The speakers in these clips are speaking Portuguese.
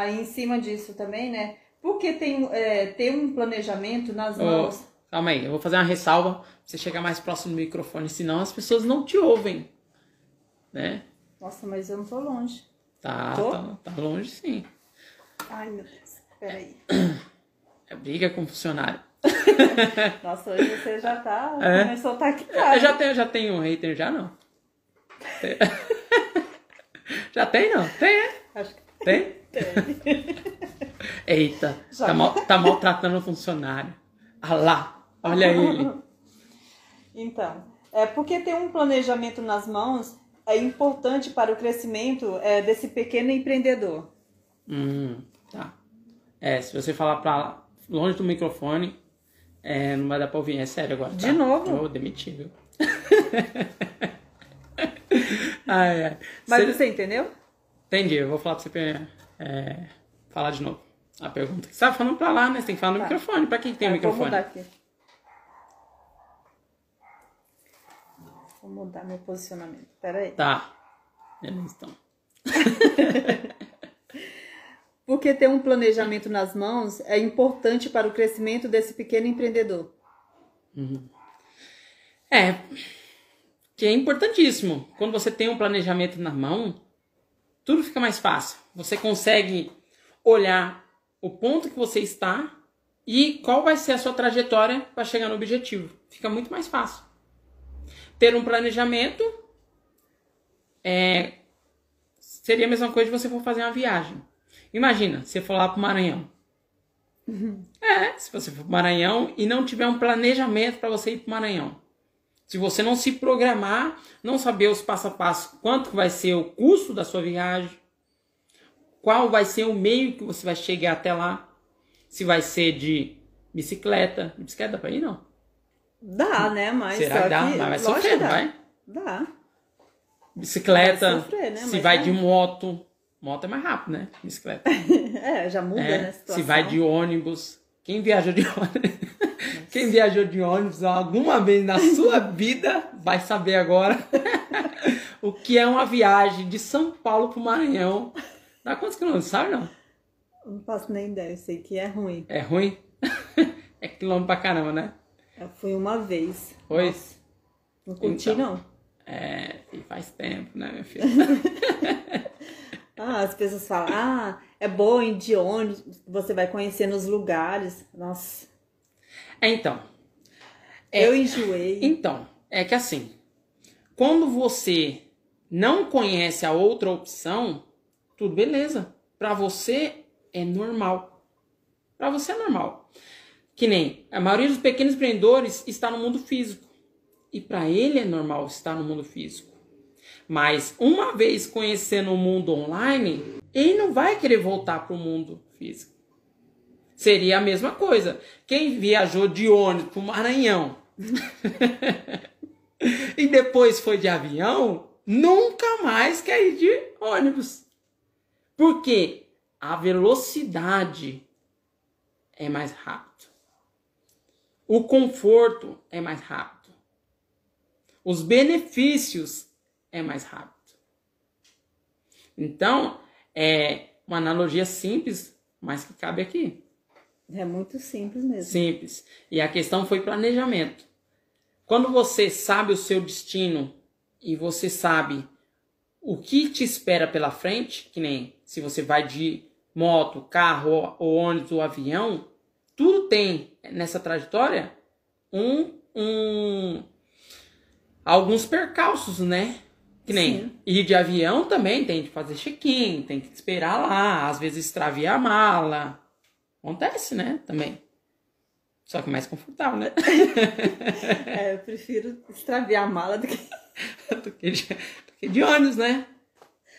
Aí em cima disso também, né? Porque tem é, ter um planejamento nas mãos. Oh, calma aí, eu vou fazer uma ressalva pra você chegar mais próximo do microfone, senão as pessoas não te ouvem. Né? Nossa, mas eu não tô longe. Tá, Tô? tá, tá longe sim. Ai, meu Deus. Peraí. É briga com funcionário. Nossa, hoje você já tá. É? Começou a estar aqui. tá? Eu já tenho, já tenho um hater, já não? Já tem, não? Tem, é? Acho que Tem? tem. Eita, Já. tá, mal, tá maltratando o funcionário. Ah lá, olha ele. Então, é porque ter um planejamento nas mãos é importante para o crescimento é, desse pequeno empreendedor. Hum, tá. É, se você falar pra longe do microfone, é, não vai dar pra ouvir. É sério agora. De tá? novo? Eu vou demitir, viu? ai, ai. Mas Cê- você entendeu? Entendi, eu vou falar pra você é, falar de novo a pergunta. Você tava falando pra lá, né? Você tem que falar no Tá. microfone. Pra que que tem Tá, o microfone? Vou mudar aqui. Vou mudar meu posicionamento. Pera aí. Tá. Beleza, então. Porque ter um planejamento nas mãos é importante para o crescimento desse pequeno empreendedor. É, que é importantíssimo. Quando você tem um planejamento na mão, tudo fica mais fácil. Você consegue olhar o ponto que você está e qual vai ser a sua trajetória para chegar no objetivo. Fica muito mais fácil. Ter um planejamento é, seria a mesma coisa de você for fazer uma viagem. Imagina, você for lá para o Maranhão. É, se você for para o Maranhão e não tiver um planejamento para você ir para o Maranhão. Se você não se programar, não saber os passo a passo, quanto vai ser o custo da sua viagem, qual vai ser o meio que você vai chegar até lá, se vai ser de bicicleta, de bicicleta dá pra ir não? Dá, né? Mas Será que dá? que, Mas vai sofrer, dá. vai? Dá. Bicicleta, Vai sofrer, né? se Mas vai de moto, moto é mais rápido, né? Bicicleta. É, já muda, É, né? se vai de ônibus. Quem viajou de ônibus? Quem viajou de ônibus alguma vez na sua vida vai saber agora o que é uma viagem de São Paulo pro Maranhão. Dá quantos quilômetros? Sabe não? Não faço nem ideia, eu sei que é ruim. É ruim? É quilômetro pra caramba, né? Eu fui uma vez. Nossa, não curti, Então. não. É, e faz tempo, né, minha filha? Ah, as pessoas falam, ah, é bom de ônibus, você vai conhecendo os lugares. Nossa, É, então, É. eu enjoei. Então, é que assim, quando você não conhece a outra opção, tudo beleza. Pra você é normal. Pra você é normal. Que nem a maioria dos pequenos empreendedores está no mundo físico. E pra ele é normal estar no mundo físico. Mas uma vez conhecendo o mundo online, ele não vai querer voltar pro mundo físico. Seria a mesma coisa. Quem viajou de ônibus pro Maranhão e depois foi de avião, nunca mais quer ir de ônibus. Porque a velocidade é mais rápido. O conforto é mais rápido. Os benefícios é mais rápido. Então, é uma analogia simples, mas que cabe aqui. É muito simples mesmo. Simples. E a questão foi planejamento. Quando você sabe o seu destino e você sabe o que te espera pela frente, que nem se você vai de moto, carro, ou ônibus ou avião, tudo tem nessa trajetória um, um alguns percalços, né? Que nem Sim. ir de avião também tem que fazer check-in, tem que esperar lá, às vezes extravia a mala. Acontece, né? Também. Só que mais confortável, né? É, eu prefiro extraviar a mala do que do, que de, do que de ônibus, né?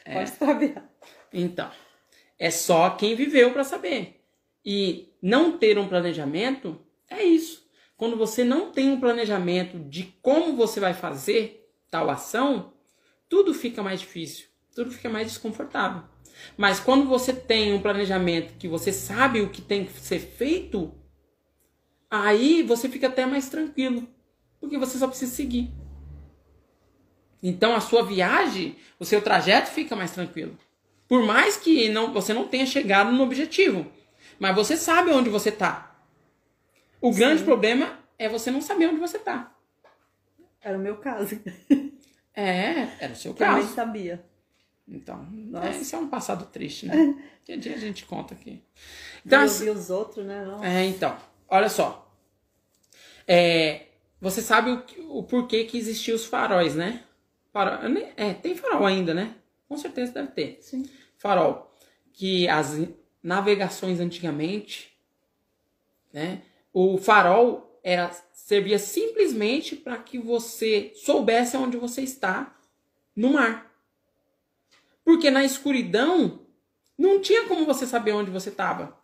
pode extraviar. Então, é só quem viveu para saber. E não ter um planejamento é isso. Quando você não tem um planejamento de como você vai fazer tal ação, tudo fica mais difícil, tudo fica mais desconfortável. Mas quando você tem um planejamento que você sabe o que tem que ser feito, aí você fica até mais tranquilo, porque você só precisa seguir. Então a sua viagem, o seu trajeto fica mais tranquilo. Por mais que não, você não tenha chegado no objetivo. Mas você sabe onde você está. O Sim. grande problema é você não saber onde você está. Era o meu caso. É, era o seu caso. Eu nem sabia. Então, é, isso é um passado triste, né? que dia a gente conta aqui. Então, assim, os outros, né? Nossa. É, então, olha só. É, você sabe o, o porquê que existiam os faróis, né? Farol, é, tem farol ainda, né? Com certeza deve ter. Sim. Farol. Que as navegações antigamente, né? O farol era servia simplesmente para que você soubesse onde você está no mar. Porque na escuridão não tinha como você saber onde você estava.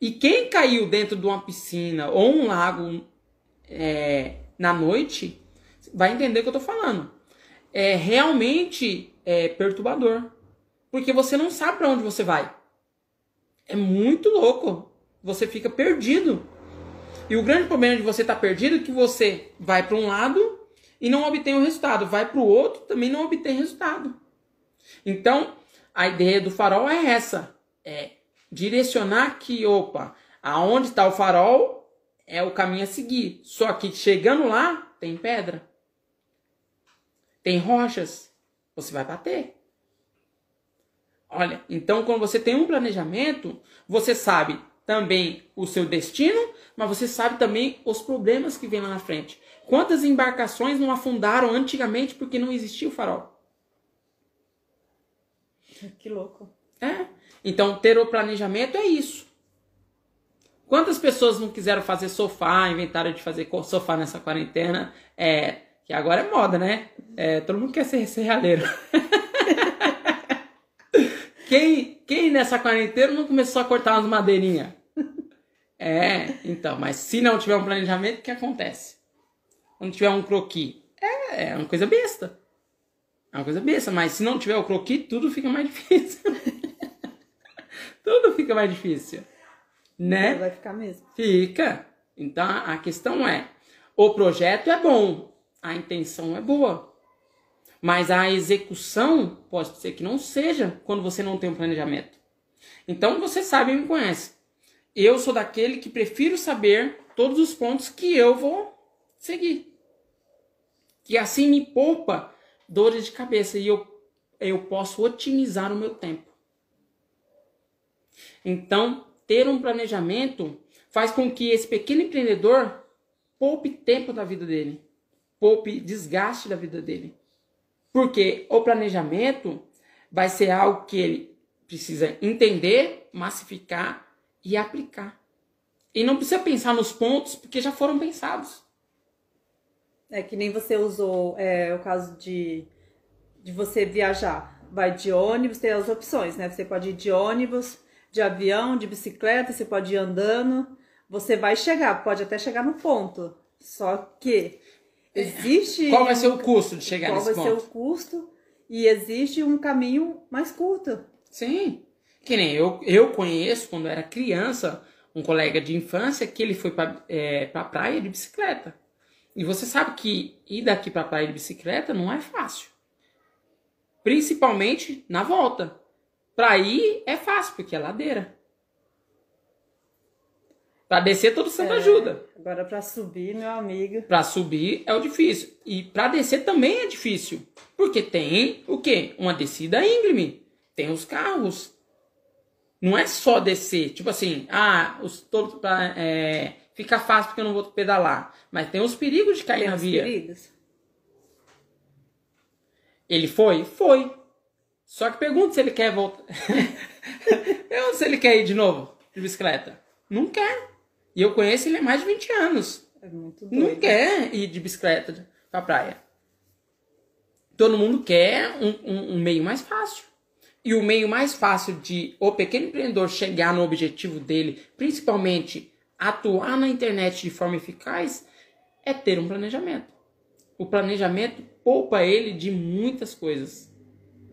E quem caiu dentro de uma piscina ou um lago é, na noite vai entender o que eu estou falando. É realmente é, perturbador. Porque você não sabe para onde você vai. É muito louco. Você fica perdido. E o grande problema de você estar tá perdido é que você vai para um lado e não obtém o resultado, vai para o outro também não obtém resultado. Então, a ideia do farol é essa: é direcionar que, opa, aonde está o farol é o caminho a seguir. Só que chegando lá, tem pedra, tem rochas, você vai bater. Olha, então quando você tem um planejamento, você sabe também o seu destino, mas você sabe também os problemas que vem lá na frente. Quantas embarcações não afundaram antigamente porque não existia o farol? Que louco. É. Então, ter o planejamento é isso. Quantas pessoas não quiseram fazer sofá, inventaram de fazer sofá nessa quarentena? É, que agora é moda, né? É, todo mundo quer ser serralheiro. quem, quem nessa quarentena não começou a cortar umas madeirinhas? É, então, mas se não tiver um planejamento, o que acontece? Quando tiver um croqui, é, é uma coisa besta. É uma coisa besta, mas se não tiver o croqui, tudo fica mais difícil. tudo fica mais difícil. Né? Vai ficar mesmo. Fica. Então a questão é: o projeto é bom, a intenção é boa. Mas a execução pode ser que não seja quando você não tem um planejamento. Então você sabe e me conhece. Eu sou daquele que prefiro saber todos os pontos que eu vou seguir. Que assim me poupa dores de cabeça e eu, eu posso otimizar o meu tempo. Então, ter um planejamento faz com que esse pequeno empreendedor poupe tempo da vida dele, poupe desgaste da vida dele. Porque o planejamento vai ser algo que ele precisa entender, massificar e aplicar. E não precisa pensar nos pontos, porque já foram pensados. É que nem você usou é, o caso de, de você viajar. Vai de ônibus, tem as opções, né? Você pode ir de ônibus, de avião, de bicicleta, você pode ir andando. Você vai chegar, pode até chegar no ponto. Só que existe. Qual vai ser o custo de chegar nesse ponto? Qual vai ser o custo? E existe um caminho mais curto. Sim. Que nem eu, eu conheço, quando era criança, um colega de infância que ele foi para é, pra praia de bicicleta. E você sabe que ir daqui para praia de bicicleta não é fácil. Principalmente na volta. Para ir é fácil, porque é ladeira. Para descer todo santo é, ajuda. Agora para subir, meu amigo. Para subir é o difícil. E para descer também é difícil. Porque tem o quê? Uma descida íngreme. Tem os carros. Não é só descer, tipo assim, ah, os todos pra, é, fica fácil porque eu não vou pedalar. Mas tem os perigos de cair tem na via. Perigos. Ele foi? Foi. Só que pergunta se ele quer voltar. eu se ele quer ir de novo de bicicleta. Não quer. E eu conheço ele há mais de 20 anos. É muito doido. Não quer ir de bicicleta pra praia. Todo mundo quer um, um, um meio mais fácil. E o meio mais fácil de o pequeno empreendedor chegar no objetivo dele, principalmente atuar na internet de forma eficaz, é ter um planejamento. O planejamento poupa ele de muitas coisas.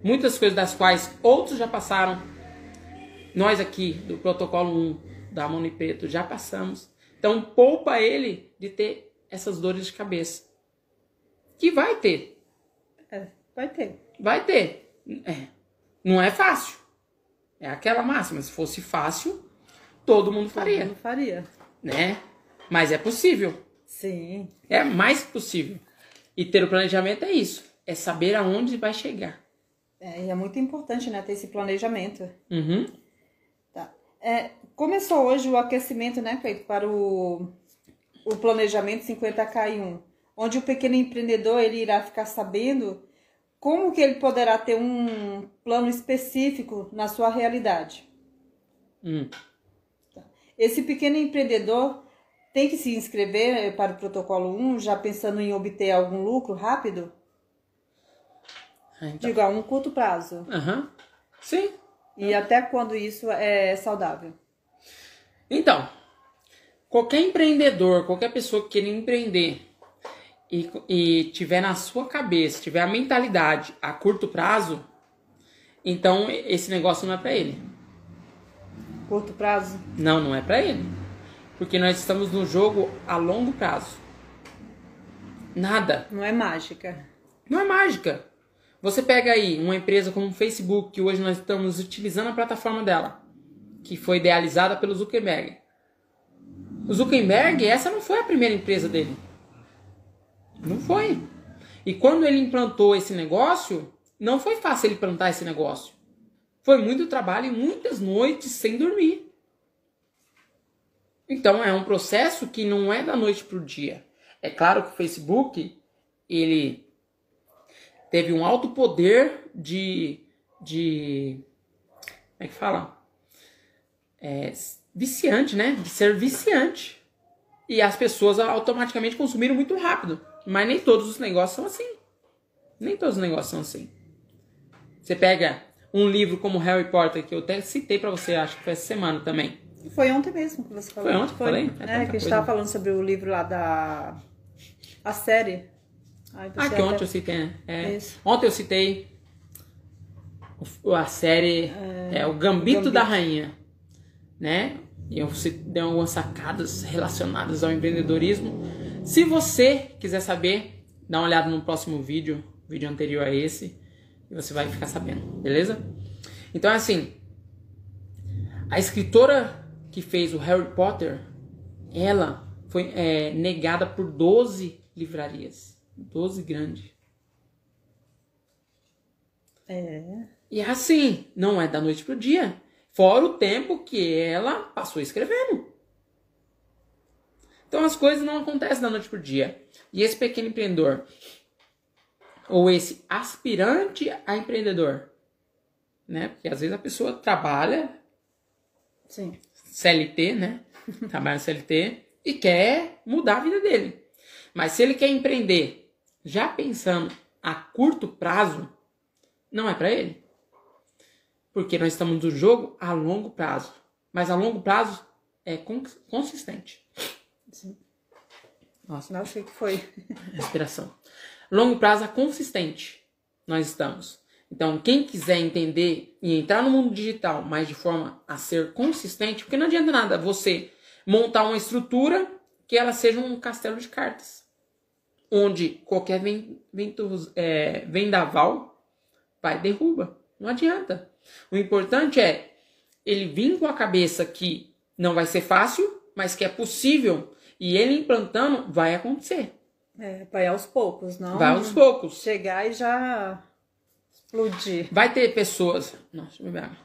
Muitas coisas das quais outros já passaram. Nós aqui do protocolo 1 da Mão Preto já passamos. Então poupa ele de ter essas dores de cabeça. Que vai ter. É, vai ter. Vai ter. É. Não é fácil. É aquela máxima. Se fosse fácil, todo mundo faria. Todo mundo faria. Né? Mas é possível. Sim. É mais possível. E ter o planejamento é isso. É saber aonde vai chegar. É, e é muito importante, né, ter esse planejamento. Uhum. Tá. É, começou hoje o aquecimento, né, feito para o, o planejamento 50K1, onde o pequeno empreendedor ele irá ficar sabendo como que ele poderá ter um plano específico na sua realidade. Hum. Esse pequeno empreendedor tem que se inscrever para o protocolo 1, já pensando em obter algum lucro rápido? Ah, Então. Digo, a um curto prazo. Aham. Sim. E até quando isso é saudável? Então, qualquer empreendedor, qualquer pessoa que queira empreender e, e tiver na sua cabeça, tiver a mentalidade a curto prazo, então esse negócio não é para ele. Curto prazo? Não, não é para ele. Porque nós estamos no jogo a longo prazo. Nada. Não é mágica. Não é mágica. Você pega aí uma empresa como o Facebook, que hoje nós estamos utilizando a plataforma dela, que foi idealizada pelo Zuckerberg. O Zuckerberg, essa não foi a primeira empresa dele. Não foi. E quando ele implantou esse negócio, não foi fácil ele implantar esse negócio. Foi muito trabalho e muitas noites sem dormir. Então é um processo que não é da noite para o dia. É claro que o Facebook ele teve um alto poder de, de como é que fala? É, viciante, né? De ser viciante. E as pessoas automaticamente consumiram muito rápido. Mas nem todos os negócios são assim. Nem todos os negócios são assim. Você pega um livro como Harry Potter, que eu até citei pra você, acho que foi essa semana também. Foi ontem mesmo que você falou. Foi ontem eu falei? É É, tanta que a gente tava falando sobre o livro lá da... A série. Ai, Ah, que até- ontem eu citei, né? É, ontem eu citei a série é, O Gambito, Gambito. da Rainha, né? E eu dei algumas sacadas relacionadas ao empreendedorismo. Se você quiser saber, dá uma olhada no próximo vídeo, vídeo anterior a esse, e você vai ficar sabendo, beleza? Então, assim, a escritora que fez o Harry Potter, ela foi é, negada por 12 livrarias. 12 grandes. É. E é assim, não é da noite pro dia. Fora o tempo que ela passou escrevendo. Então as coisas não acontecem da noite pro dia. E esse pequeno empreendedor, ou esse aspirante a empreendedor, né? Porque às vezes a pessoa trabalha Sim. CLT, né? Trabalha CLT e quer mudar a vida dele. Mas se ele quer empreender já pensando a curto prazo, não é para ele. Porque nós estamos no jogo a longo prazo. Mas a longo prazo é con- consistente. Sim. Nossa, Nossa, o que foi? respiração. Longo prazo é consistente. Nós estamos. Então, quem quiser entender e entrar no mundo digital, mas de forma a ser consistente, porque não adianta nada você montar uma estrutura que ela seja um castelo de cartas, onde qualquer é, vendaval vai derruba. Não adianta. O importante é ele vir com a cabeça que não vai ser fácil, mas que é possível e ele implantando vai acontecer. É, vai aos poucos, não? Vai aos poucos. Chegar e já explodir. Vai ter pessoas. Nossa, deixa eu beber água.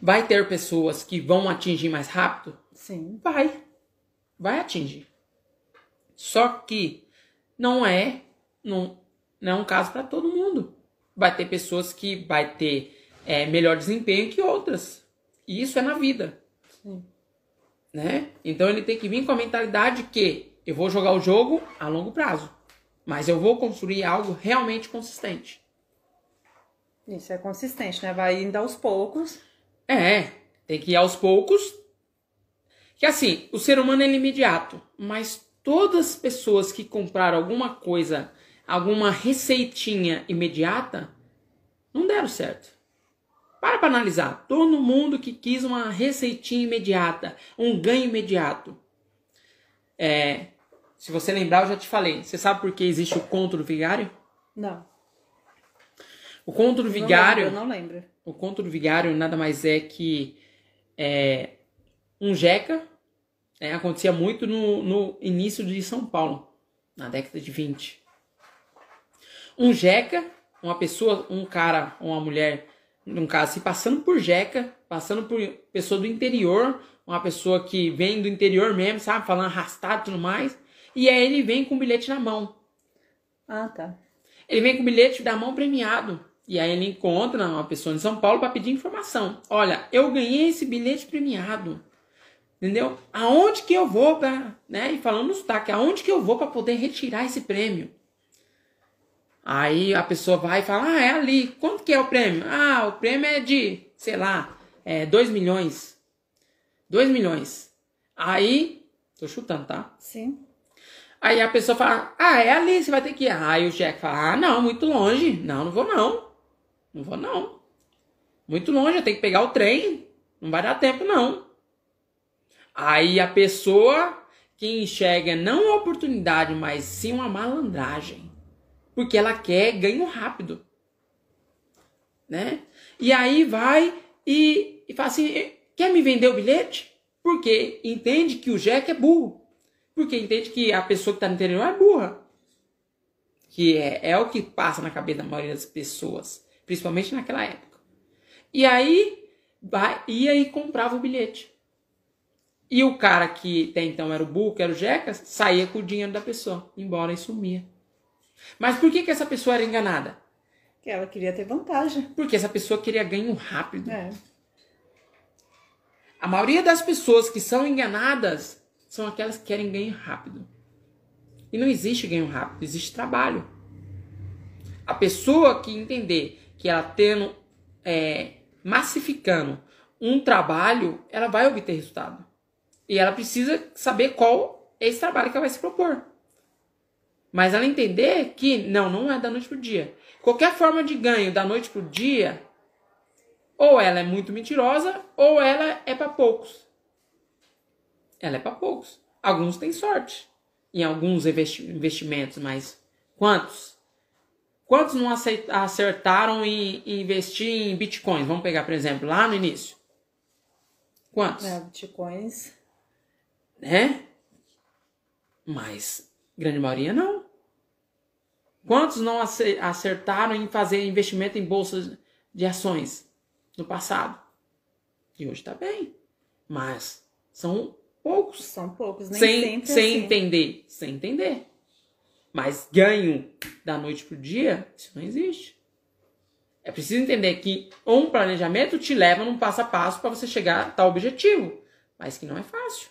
Vai ter pessoas que vão atingir mais rápido? Sim. Vai. Vai atingir. Só que não é, não, não é um caso para todo mundo. Vai ter pessoas que vai ter é, melhor desempenho que outras. E isso é na vida. Sim. né? Então ele tem que vir com a mentalidade que eu vou jogar o jogo a longo prazo, mas eu vou construir algo realmente consistente. Isso é consistente, né? Vai indo aos poucos. É, tem que ir aos poucos. Que assim, o ser humano é imediato, mas todas as pessoas que compraram alguma coisa, alguma receitinha imediata, não deram certo. Para para analisar. Todo mundo que quis uma receitinha imediata, um ganho imediato. É, se você lembrar, eu já te falei. Você sabe por que existe o conto do vigário? Não. O conto do Eu não vigário. lembro, Eu não lembro. O conto do vigário nada mais é que é, um jeca né, acontecia muito no, no início de São Paulo, na década de 20. Um jeca, uma pessoa, um cara uma mulher, num caso, se passando por jeca, passando por pessoa do interior, uma pessoa que vem do interior mesmo, sabe, falando arrastado e tudo mais, e aí ele vem com o bilhete na mão. Ah, tá. Ele vem com o bilhete da mão premiado. E aí ele encontra uma pessoa em São Paulo para pedir informação. Olha, eu ganhei esse bilhete premiado. Entendeu? Aonde que eu vou para, né? E falando no sotaque, aonde que eu vou para poder retirar esse prêmio? Aí a pessoa vai e fala: "Ah, é ali. Quanto que é o prêmio?" "Ah, o prêmio é de, sei lá, é 2 milhões." 2 milhões. Aí, tô chutando, tá? Sim. Aí a pessoa fala, ah, é ali, você vai ter que ir. Aí o Jack fala, ah, não, muito longe. Não, não vou não. Não vou não. Muito longe, eu tenho que pegar o trem. Não vai dar tempo não. Aí a pessoa que enxerga não a oportunidade, mas sim uma malandragem. Porque ela quer ganho rápido. Né? E aí vai e, e fala assim, quer me vender o bilhete? Porque entende que o Jack é burro. Porque entende que a pessoa que está no interior é burra. Que é, é o que passa na cabeça da maioria das pessoas. Principalmente naquela época. E aí, vai, ia e comprava o bilhete. E o cara que até então era o burro, que era o Jeca, saía com o dinheiro da pessoa, embora e sumia. Mas por que, que essa pessoa era enganada? Que ela queria ter vantagem. Porque essa pessoa queria ganho rápido. É. A maioria das pessoas que são enganadas são aquelas que querem ganho rápido. E não existe ganho rápido, existe trabalho. A pessoa que entender que ela tendo, é, massificando um trabalho, ela vai obter resultado. E ela precisa saber qual é esse trabalho que ela vai se propor. Mas ela entender que não, não é da noite pro dia. Qualquer forma de ganho da noite pro dia, ou ela é muito mentirosa, ou ela é para poucos. Ela é para poucos. Alguns têm sorte em alguns investi investimentos, mas quantos? Quantos não acertaram em investir em bitcoins? Vamos pegar, por exemplo, lá no início. Quantos? É, bitcoins. Né? Mas grande maioria não. Quantos não acertaram em fazer investimento em bolsas de ações no passado? E hoje está bem. Mas são poucos. São poucos, nem sem, sem assim. entender. Sem entender. Mas ganho da noite pro dia, isso não existe. É preciso entender que um planejamento te leva num passo a passo para você chegar a tal objetivo. Mas que não é fácil.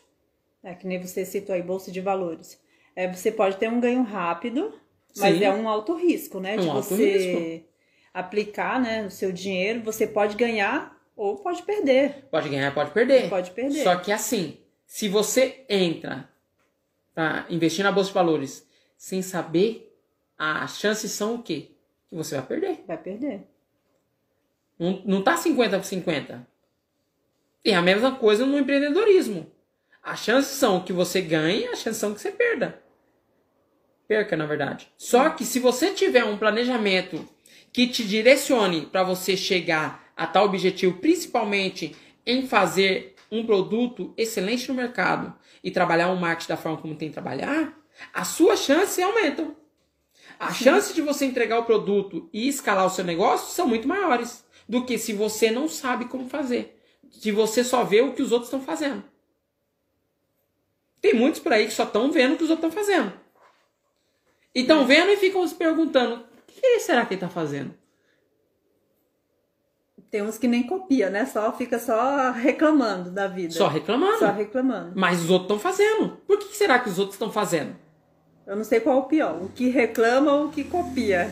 É que nem você citou aí, bolsa de valores. É, você pode ter um ganho rápido, mas Sim. é um alto risco, né? Um de você aplicar né, o seu dinheiro, você pode ganhar ou pode perder. Pode ganhar, pode perder. Pode perder. Só que assim, se você entra para investir na bolsa de valores sem saber, as chances são o quê? Que você vai perder. Vai perder. Não, não tá 50 por 50. E a mesma coisa no empreendedorismo. As chances são que você ganhe, as chances são que você perda. Perca, na verdade. Só que se você tiver um planejamento que te direcione para você chegar a tal objetivo, principalmente em fazer um produto excelente no mercado e trabalhar o marketing da forma como tem que trabalhar, as suas chances aumentam. A chance de você entregar o produto e escalar o seu negócio são muito maiores do que se você não sabe como fazer. Se você só vê o que os outros estão fazendo. Tem muitos por aí que só estão vendo o que os outros estão fazendo. E estão vendo e ficam se perguntando: o que será que ele está fazendo? Tem uns que nem copia, né? Só fica só reclamando da vida. Só reclamando. Só reclamando. Mas os outros estão fazendo. Por que será que os outros estão fazendo? Eu não sei qual é o pior, o que reclama ou o que copia.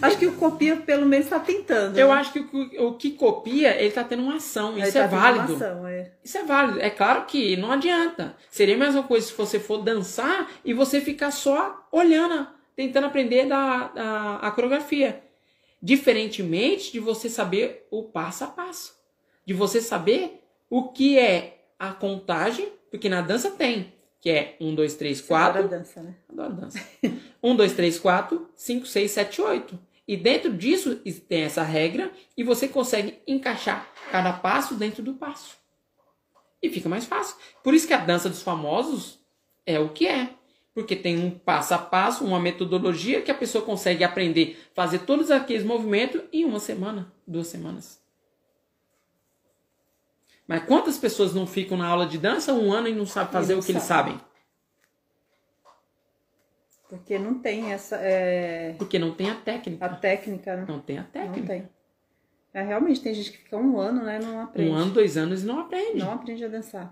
Acho que o copia pelo menos está tentando. Eu né? acho que o, o que copia, ele está tendo uma ação. Ele Isso tá é válido. ação, é. Isso é válido. É claro que não adianta. Seria a mesma coisa se você for dançar e você ficar só olhando, tentando aprender da, da a coreografia. Diferentemente de você saber o passo a passo. De você saber o que é a contagem, porque na dança tem, que é 1, 2, 3, Você adora 4. dança, né? Adoro dança. 1, 2, 3, 4, 5, 6, 7, 8. E dentro disso tem essa regra e você consegue encaixar cada passo dentro do passo. E fica mais fácil. Por isso que a dança dos famosos é o que é. Porque tem um passo a passo, uma metodologia que a pessoa consegue aprender, fazer todos aqueles movimentos em uma semana, duas semanas. Mas quantas pessoas não ficam na aula de dança um ano e não sabem fazer não o que sabe. eles sabem? Porque não tem essa. É... Porque não tem a técnica. A técnica, né? Não tem a técnica. Não tem. É, realmente, tem gente que fica um ano, né? Não aprende. Um ano, dois anos e não aprende. Não aprende a dançar.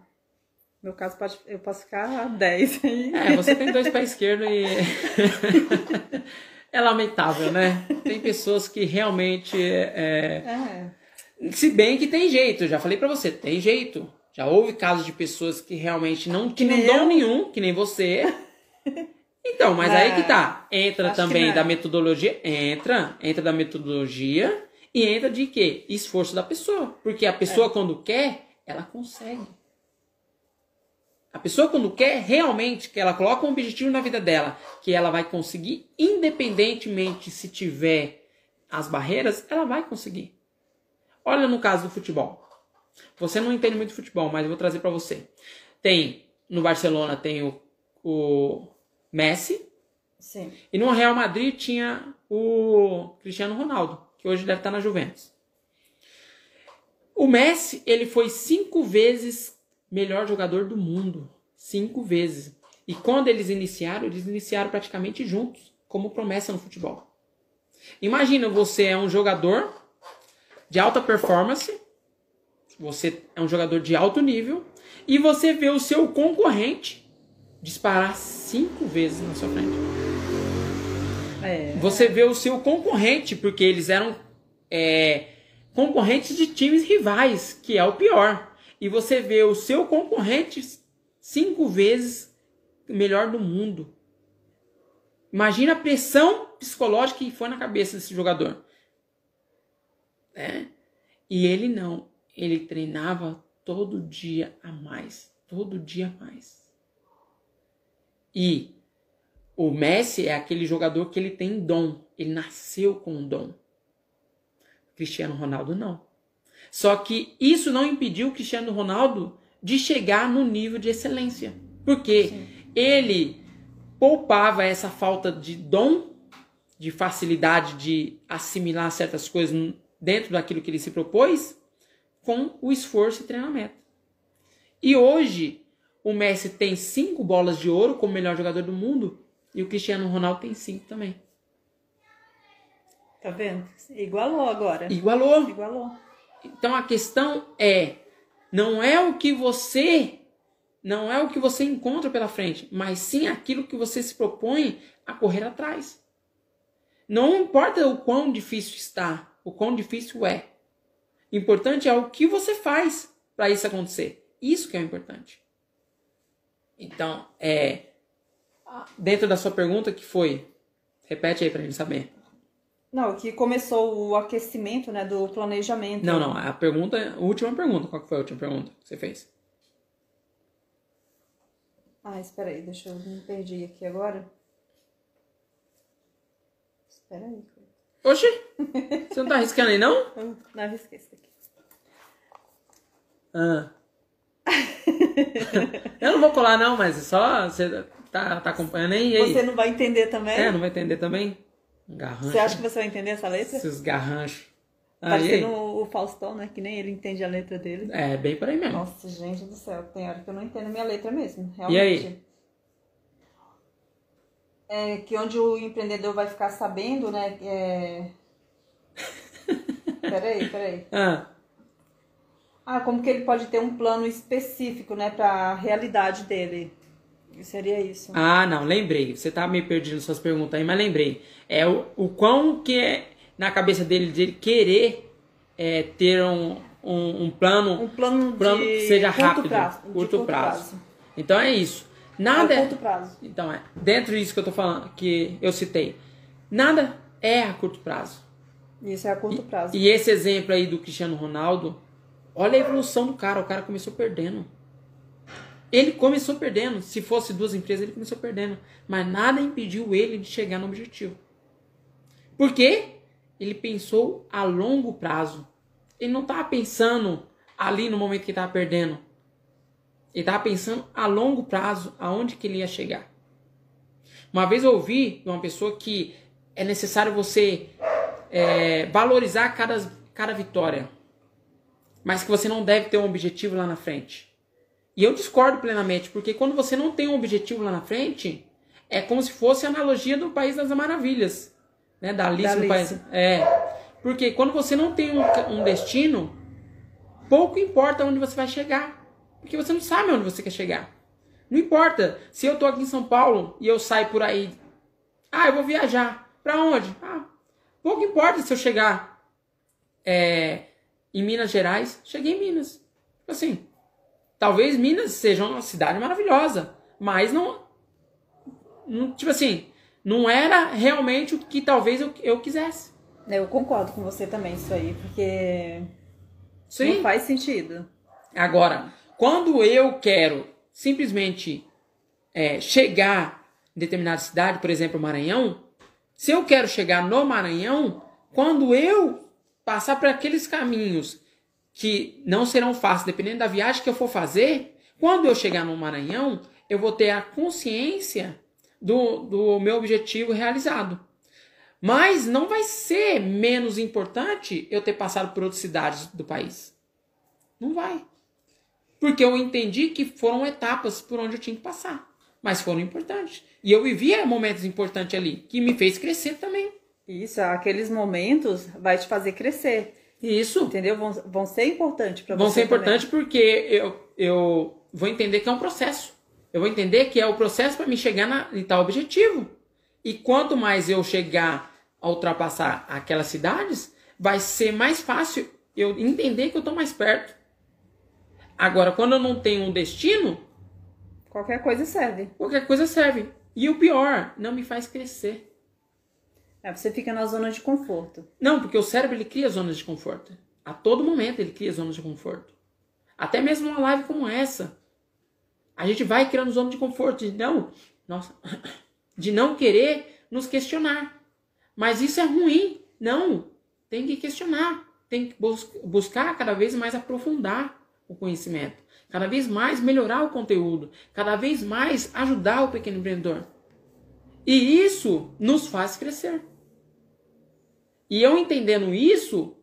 No meu caso, eu posso ficar dez. É, você tem dois pés esquerdos e. é lamentável, né? Tem pessoas que realmente. É... é. Se bem que tem jeito, já falei para você, tem jeito. Já houve casos de pessoas que realmente não, que não dão nenhum, que nem você. Então, mas é, aí que tá. Entra também da metodologia. Entra, entra da metodologia e entra de quê? Esforço da pessoa. Porque a pessoa, é. quando quer, ela consegue. A pessoa, quando quer, realmente, que ela coloca um objetivo na vida dela, que ela vai conseguir, independentemente se tiver as barreiras, ela vai conseguir. Olha no caso do futebol. Você não entende muito de futebol, mas eu vou trazer para você. Tem, no Barcelona, tem o, o Messi. Sim. E no Real Madrid tinha o Cristiano Ronaldo, que hoje deve estar na Juventus. O Messi, ele foi cinco vezes melhor jogador do mundo. Cinco vezes. E quando eles iniciaram, eles iniciaram praticamente juntos, como promessa no futebol. Imagina, você é um jogador de alta performance, você é um jogador de alto nível, e você vê o seu concorrente disparar cinco vezes na sua frente. É. Você vê o seu concorrente, porque eles eram é, concorrentes de times rivais, que é o pior. E você vê o seu concorrente cinco vezes melhor do mundo. Imagina a pressão psicológica que foi na cabeça desse jogador. É. E ele não. Ele treinava todo dia a mais. Todo dia a mais. E o Messi é aquele jogador que ele tem dom, ele nasceu com um dom. Cristiano Ronaldo não. Só que isso não impediu o Cristiano Ronaldo de chegar no nível de excelência. Porque Sim. ele poupava essa falta de dom, de facilidade de assimilar certas coisas dentro daquilo que ele se propôs, com o esforço e treinamento. E hoje, o Messi tem cinco bolas de ouro como melhor jogador do mundo e o Cristiano Ronaldo tem cinco também. Tá vendo? Igualou agora. Igualou. Igualou. Então a questão é, não é o que você não é o que você encontra pela frente, mas sim aquilo que você se propõe a correr atrás. Não importa o quão difícil está, o quão difícil é. O importante é o que você faz para isso acontecer. Isso que é o importante. Então, é. Dentro da sua pergunta, que foi? Repete aí pra gente saber. Não, que começou o aquecimento, né, do planejamento. Não, não, a pergunta, a última pergunta, qual que foi a última pergunta que você fez? Ah, espera aí, deixa eu me perdi aqui agora. Espera aí. Oxi! Você não tá arriscando aí, não? Não, arrisquei isso daqui. Ah. eu não vou colar, não, mas só você tá, tá acompanhando aí, aí. Você não vai entender também? É, não vai entender também? Garrancho. Você acha que você vai entender essa letra? Esses garranchos. Parecendo o Faustão, né? Que nem ele entende a letra dele. É, bem por aí mesmo. Nossa, gente do céu. Tem hora que eu não entendo minha letra mesmo. Realmente. E aí? É que onde o empreendedor vai ficar sabendo, né? É... peraí, peraí. Ah. Ah, como que ele pode ter um plano específico, né, para a realidade dele? Seria isso. Ah, não, lembrei. Você tá meio perdido nas suas perguntas aí, mas lembrei. É o, o quão que é na cabeça dele de querer é, ter um, um, um, plano, um plano, plano que seja rápido, prazo, curto, curto prazo. prazo. Então é isso. Nada é curto prazo. Então é dentro disso que eu tô falando, que eu citei. Nada é a curto prazo. Isso é a curto prazo. E, e esse exemplo aí do Cristiano Ronaldo, Olha a evolução do cara. O cara começou perdendo. Ele começou perdendo. Se fosse duas empresas, ele começou perdendo. Mas nada impediu ele de chegar no objetivo. Por quê? ele pensou a longo prazo. Ele não estava pensando ali no momento que estava perdendo. Ele estava pensando a longo prazo, aonde que ele ia chegar. Uma vez eu ouvi de uma pessoa que é necessário você é, valorizar cada, cada vitória, mas que você não deve ter um objetivo lá na frente. E eu discordo plenamente, porque quando você não tem um objetivo lá na frente, é como se fosse a analogia do País das Maravilhas, né? Da Alice Da no Alice. País. É. Porque quando você não tem um, um destino, pouco importa onde você vai chegar. Porque você não sabe onde você quer chegar. Não importa. Se eu tô aqui em São Paulo e eu saio por aí. Ah, eu vou viajar. Pra onde? Ah, pouco importa se eu chegar é, em Minas Gerais. Cheguei em Minas. Assim, talvez Minas seja uma cidade maravilhosa. Mas não. não tipo assim, não era realmente o que talvez eu, eu quisesse. Eu concordo com você também, isso aí, porque Sim. não faz sentido. Agora, quando eu quero simplesmente é, chegar em determinada cidade, por exemplo, Maranhão, se eu quero chegar no Maranhão, quando eu passar por aqueles caminhos que não serão fáceis, dependendo da viagem que eu for fazer, quando eu chegar no Maranhão, eu vou ter a consciência do, do meu objetivo realizado. Mas não vai ser menos importante eu ter passado por outras cidades do país. Não vai. Porque eu entendi que foram etapas por onde eu tinha que passar. Mas foram importantes. E eu vivia momentos importantes ali, que me fez crescer também. Isso, aqueles momentos vai te fazer crescer, Isso. entendeu? Vão, vão ser importantes para você. Vão ser importantes porque eu, eu vou entender que é um processo. Eu vou entender que é o processo para me chegar na, em tal objetivo. E quanto mais eu chegar a ultrapassar aquelas cidades, vai ser mais fácil eu entender que eu estou mais perto. Agora, quando eu não tenho um destino, Qualquer coisa serve. qualquer coisa serve. E o pior, não me faz crescer. É, você fica na zona de conforto. Não, porque o cérebro ele cria zonas de conforto. A todo momento ele cria zonas de conforto. Até mesmo uma live como essa. A gente vai criando zona de conforto de não, nossa, de não querer nos questionar. Mas isso é ruim. Não, tem que questionar. Tem que bus- buscar cada vez mais aprofundar o conhecimento. Cada vez mais melhorar o conteúdo. Cada vez mais ajudar o pequeno empreendedor. E isso nos faz crescer. E eu entendendo isso,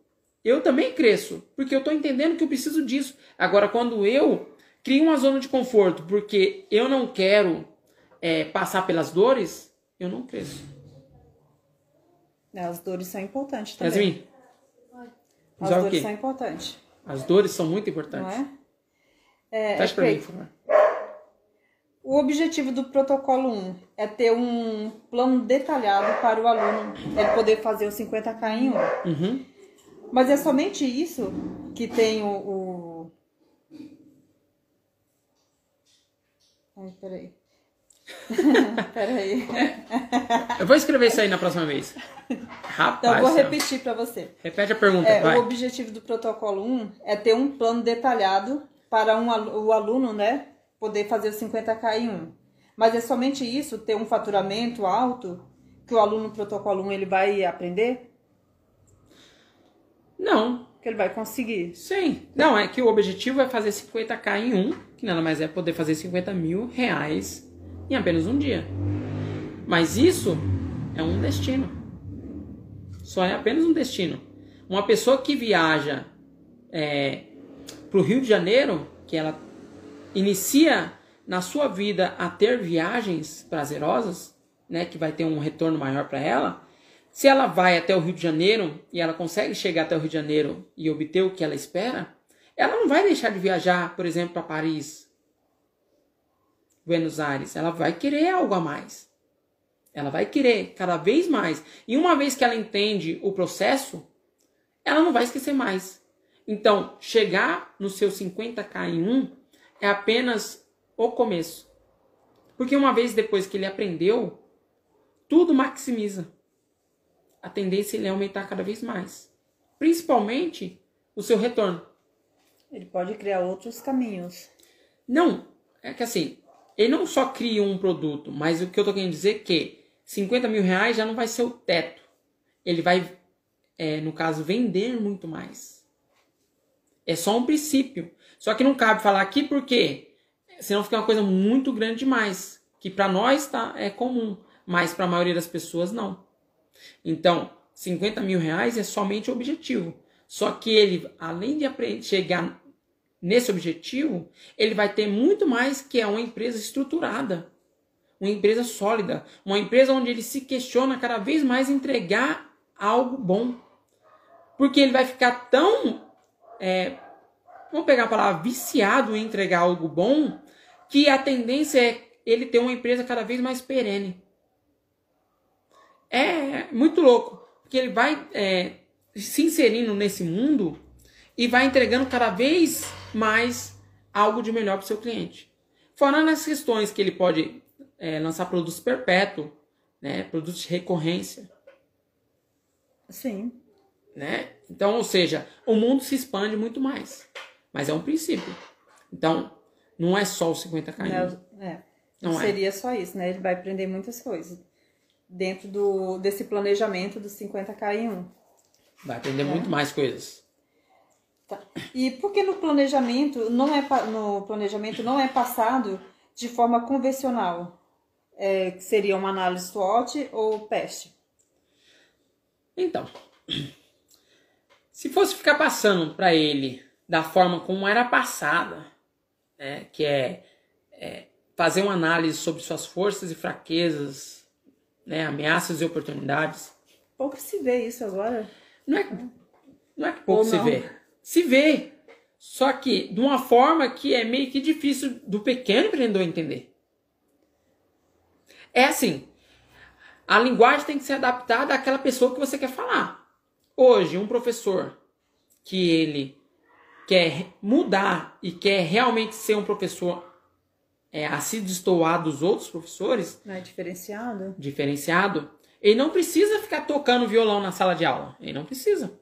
eu também cresço, porque eu estou entendendo que eu preciso disso. Agora, quando eu crio uma zona de conforto, porque eu não quero é, passar pelas dores, eu não cresço. As dores são importantes também. Yasmin, As dores são importantes, As dores são muito não importantes. é? É, Fecha é pra mim, por favor. O objetivo do protocolo 1 é ter um plano detalhado para o aluno ele poder fazer os 50K em um. Uhum. Mas é somente isso que tem o. o... Ai, peraí. peraí. Eu vou escrever isso aí na próxima vez. Rapaz, Então, eu vou repetir para você. repete a pergunta, É, o objetivo do protocolo 1 é ter um plano detalhado para um, o aluno, né, poder fazer os 50K em um. Mas é somente isso, ter um faturamento alto, que o aluno protocolo 1 ele vai aprender, Não, que ele vai conseguir. sim. Não, é que o objetivo é fazer 50k em um, que nada mais é poder fazer 50 mil reais em apenas um dia. Mas isso é um destino. Só é apenas um destino. Uma pessoa que viaja é, para o Rio de Janeiro, que ela inicia na sua vida a ter viagens prazerosas, né, que vai ter um retorno maior para ela, se ela vai até o Rio de Janeiro e ela consegue chegar até o Rio de Janeiro e obter o que ela espera, ela não vai deixar de viajar, por exemplo, para Paris, Buenos Aires. Ela vai querer algo a mais. Ela vai querer cada vez mais. E uma vez que ela entende o processo, ela não vai esquecer mais. Então, chegar no seu 50k em um é apenas o começo. Porque uma vez depois que ele aprendeu, tudo maximiza. A tendência é ele aumentar cada vez mais. Principalmente o seu retorno. Ele pode criar outros caminhos. Não, é que assim, ele não só cria um produto, mas o que eu tô querendo dizer é que 50 mil reais já não vai ser o teto. Ele vai é, no caso, vender muito mais. É só um princípio. Só que não cabe falar aqui porque senão fica uma coisa muito grande demais, que para nós tá, é comum, mas para a maioria das pessoas não. Então, 50 mil reais é somente o objetivo. Só que ele, além de chegar nesse objetivo, ele vai ter muito mais que é uma empresa estruturada, uma empresa sólida, uma empresa onde ele se questiona cada vez mais entregar algo bom. Porque ele vai ficar tão, é, vamos pegar a palavra, viciado em entregar algo bom, que a tendência é ele ter uma empresa cada vez mais perene. É muito louco, porque ele vai é, se inserindo nesse mundo e vai entregando cada vez mais algo de melhor para o seu cliente. Fora nas questões que ele pode é, lançar produtos perpétuos, né, produtos de recorrência. Sim. Né? Então, ou seja, o mundo se expande muito mais. Mas é um princípio. Então, não é só o 50k. Não, é. Não, é. seria é. só isso, né? Ele vai aprender muitas coisas dentro do, desse planejamento dos 50k em 1. Vai aprender é. muito mais coisas. Tá. E por que no planejamento não é no planejamento não é passado de forma convencional? É, que seria uma análise SWOT ou PEST? Então, se fosse ficar passando para ele da forma como era passada, né, que é, é fazer uma análise sobre suas forças e fraquezas, né, ameaças e oportunidades. Pouco se vê isso agora. Não é, não é que pouco se vê. Se vê, só que de uma forma que é meio que difícil do pequeno empreendedor entender. É assim, a linguagem tem que ser adaptada àquela pessoa que você quer falar. Hoje, um professor que ele quer mudar e quer realmente ser um professor é, a se destoar dos outros professores. Não é diferenciado? Diferenciado. Ele não precisa ficar tocando violão na sala de aula. Ele não precisa.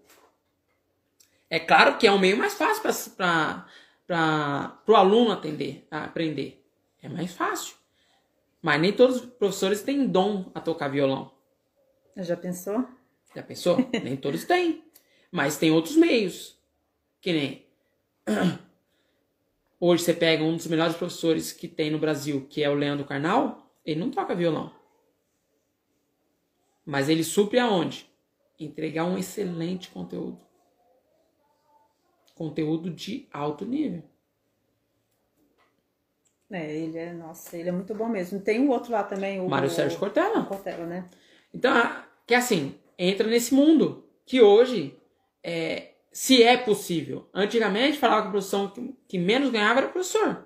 É claro que é um meio mais fácil para o aluno atender, aprender. É mais fácil. Mas nem todos os professores têm dom a tocar violão. Já pensou? Já pensou? nem todos têm. Mas tem outros meios. Que nem Hoje você pega um dos melhores professores que tem no Brasil, que é o Leandro Carnal, ele não toca violão. Mas ele supre aonde? Entregar um excelente conteúdo. Conteúdo de alto nível. É, ele é, nossa, ele é muito bom mesmo. Tem o um outro lá também, o Mário Sérgio Cortella. Cortella, né? Então, que assim, entra nesse mundo que hoje é, se é possível. Antigamente falava que a profissão que, menos ganhava era professor.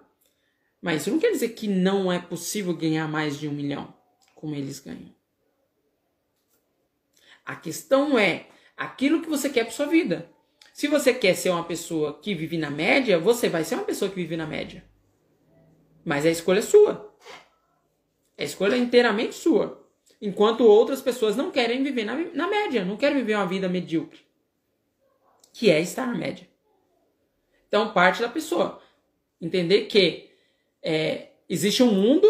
Mas isso não quer dizer que não é possível ganhar mais de um milhão, como eles ganham. A questão é aquilo que você quer para sua vida. Se você quer ser uma pessoa que vive na média, você vai ser uma pessoa que vive na média. Mas a escolha é sua. A escolha é inteiramente sua. Enquanto outras pessoas não querem viver na, na média, não querem viver uma vida medíocre que é estar na média. Então, parte da pessoa. Entender que é, existe um mundo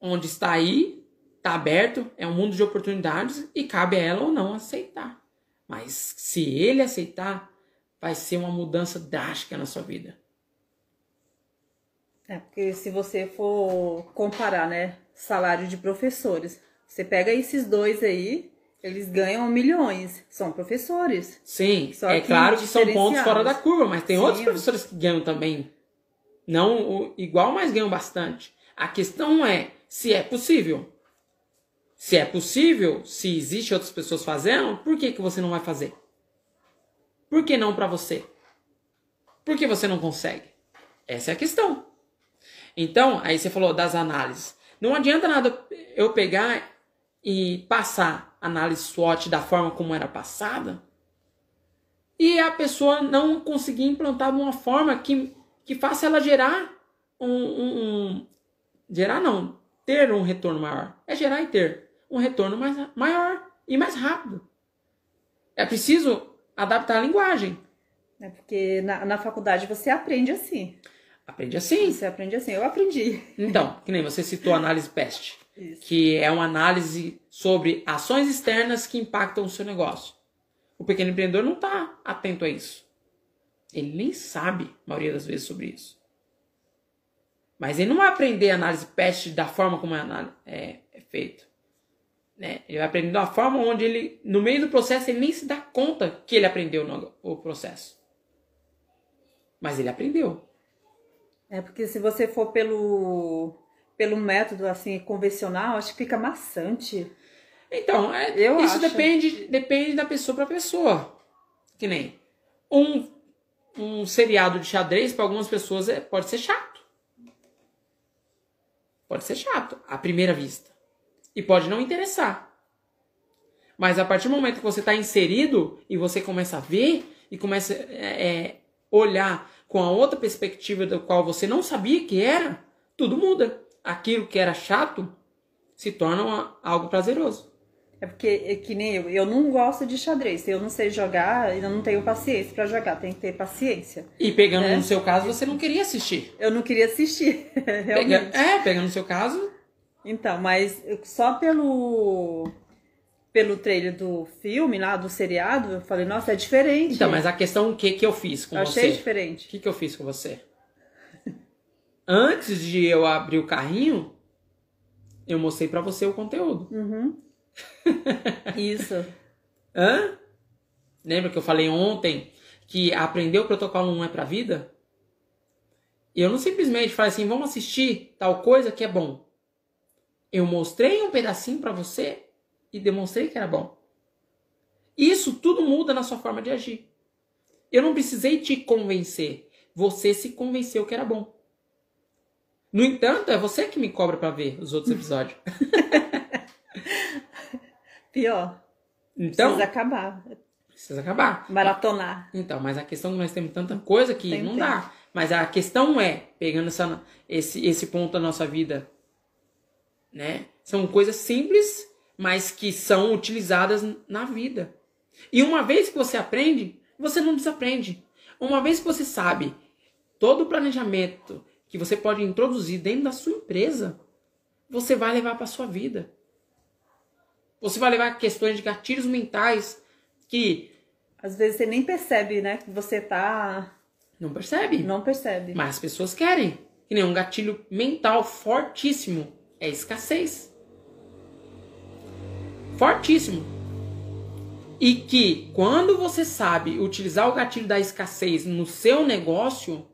onde está aí, está aberto, é um mundo de oportunidades e cabe a ela ou não aceitar. Mas se ele aceitar, vai ser uma mudança drástica na sua vida. É, porque se você for comparar, né, salário de professores, você pega esses dois aí, eles ganham milhões, são professores. Sim, é claro que são pontos fora da curva, mas tem Sim. outros professores que ganham também. Não igual, mas ganham bastante. A questão é se é possível. Se é possível, se existe outras pessoas fazendo, por que, que você não vai fazer? Por que não para você? Por que você não consegue? Essa é a questão. Então, aí você falou das análises. Não adianta nada eu pegar e passar análise SWOT da forma como era passada? E a pessoa não conseguir implantar de uma forma que, que faça ela gerar um, um, um, gerar não ter um retorno maior. É gerar e ter um retorno mais, maior e mais rápido. É preciso adaptar a linguagem. É porque na, na faculdade você aprende assim. Aprende assim. Você aprende assim. Eu aprendi. Então que nem você citou análise PEST que é uma análise sobre ações externas que impactam o seu negócio. O pequeno empreendedor não está atento a isso. Ele nem sabe, a maioria das vezes, sobre isso. Mas ele não vai aprender a análise PEST da forma como é, é, é feito. Né? Ele vai aprender da forma onde ele, no meio do processo, ele nem se dá conta que ele aprendeu no, o processo. Mas ele aprendeu. É porque se você for pelo, pelo método assim convencional, acho que fica maçante. Então, é, Eu isso acho. depende depende da pessoa para pessoa. Que nem um, um seriado de xadrez para algumas pessoas é, pode ser chato. Pode ser chato à primeira vista. E pode não interessar. Mas a partir do momento que você está inserido e você começa a ver e começa a é, é, olhar com a outra perspectiva da qual você não sabia que era, tudo muda. Aquilo que era chato se torna uma, algo prazeroso. É porque, é que nem eu, eu não gosto de xadrez. Eu não sei jogar, eu não tenho paciência para jogar, tem que ter paciência. E pegando né? no seu caso, você não queria assistir. Eu não queria assistir, realmente. Pega, é, pegando no seu caso. Então, mas só pelo pelo trailer do filme lá, do seriado, eu falei, nossa, é diferente. Então, mas a questão, o que que eu fiz com eu você? Achei diferente. O que que eu fiz com você? Antes de eu abrir o carrinho, eu mostrei para você o conteúdo. Uhum. Isso. Hã? Lembra que eu falei ontem que aprender o protocolo não é pra vida? Eu não simplesmente falei assim, vamos assistir tal coisa que é bom. Eu mostrei um pedacinho para você e demonstrei que era bom. Isso tudo muda na sua forma de agir. Eu não precisei te convencer. Você se convenceu que era bom. No entanto, é você que me cobra para ver os outros episódios. Pior. Então, precisa acabar. Precisa acabar. Maratonar. Então, mas a questão é que nós temos tanta coisa que Tem não dá. Mas a questão é, pegando essa, esse, esse ponto da nossa vida, né? São coisas simples mas que são utilizadas na vida. E uma vez que você aprende, você não desaprende. Uma vez que você sabe todo o planejamento que você pode introduzir dentro da sua empresa, você vai levar para sua vida. Você vai levar questões de gatilhos mentais que às vezes você nem percebe, né, que você tá não percebe. Não percebe. Mas as pessoas querem. Que nem um gatilho mental fortíssimo é escassez fortíssimo. E que quando você sabe utilizar o gatilho da escassez no seu negócio,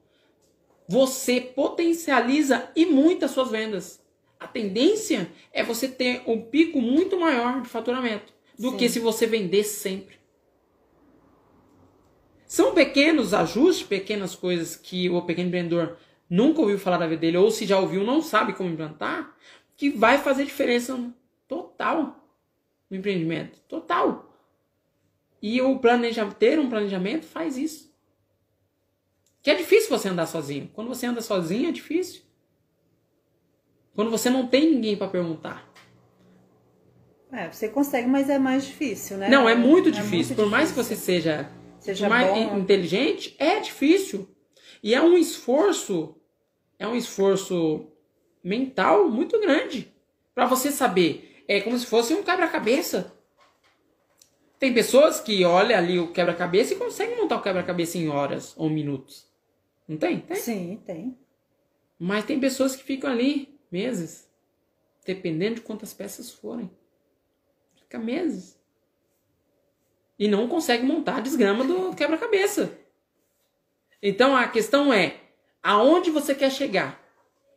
você potencializa e muito as suas vendas. A tendência é você ter um pico muito maior de faturamento do Sim. que se você vender sempre. São pequenos ajustes, pequenas coisas que o pequeno empreendedor nunca ouviu falar da vida dele, ou se já ouviu, não sabe como implantar, que vai fazer diferença total no empreendimento. Total. E o planejamento, ter um planejamento faz isso. Que é difícil você andar sozinho. Quando você anda sozinho é difícil. Quando você não tem ninguém para perguntar. É, você consegue, mas é mais difícil, né? Não, é muito é difícil. Muito por mais que você seja, seja mais bom. inteligente, é difícil. E é um esforço, é um esforço mental muito grande para você saber é como se fosse um quebra-cabeça. Tem pessoas que olham ali o quebra-cabeça e conseguem montar o quebra-cabeça em horas ou minutos. Não tem? Tem. Sim, tem. Mas tem pessoas que ficam ali meses, dependendo de quantas peças forem. Fica meses. E não consegue montar a desgrama do quebra-cabeça. Então a questão é: aonde você quer chegar?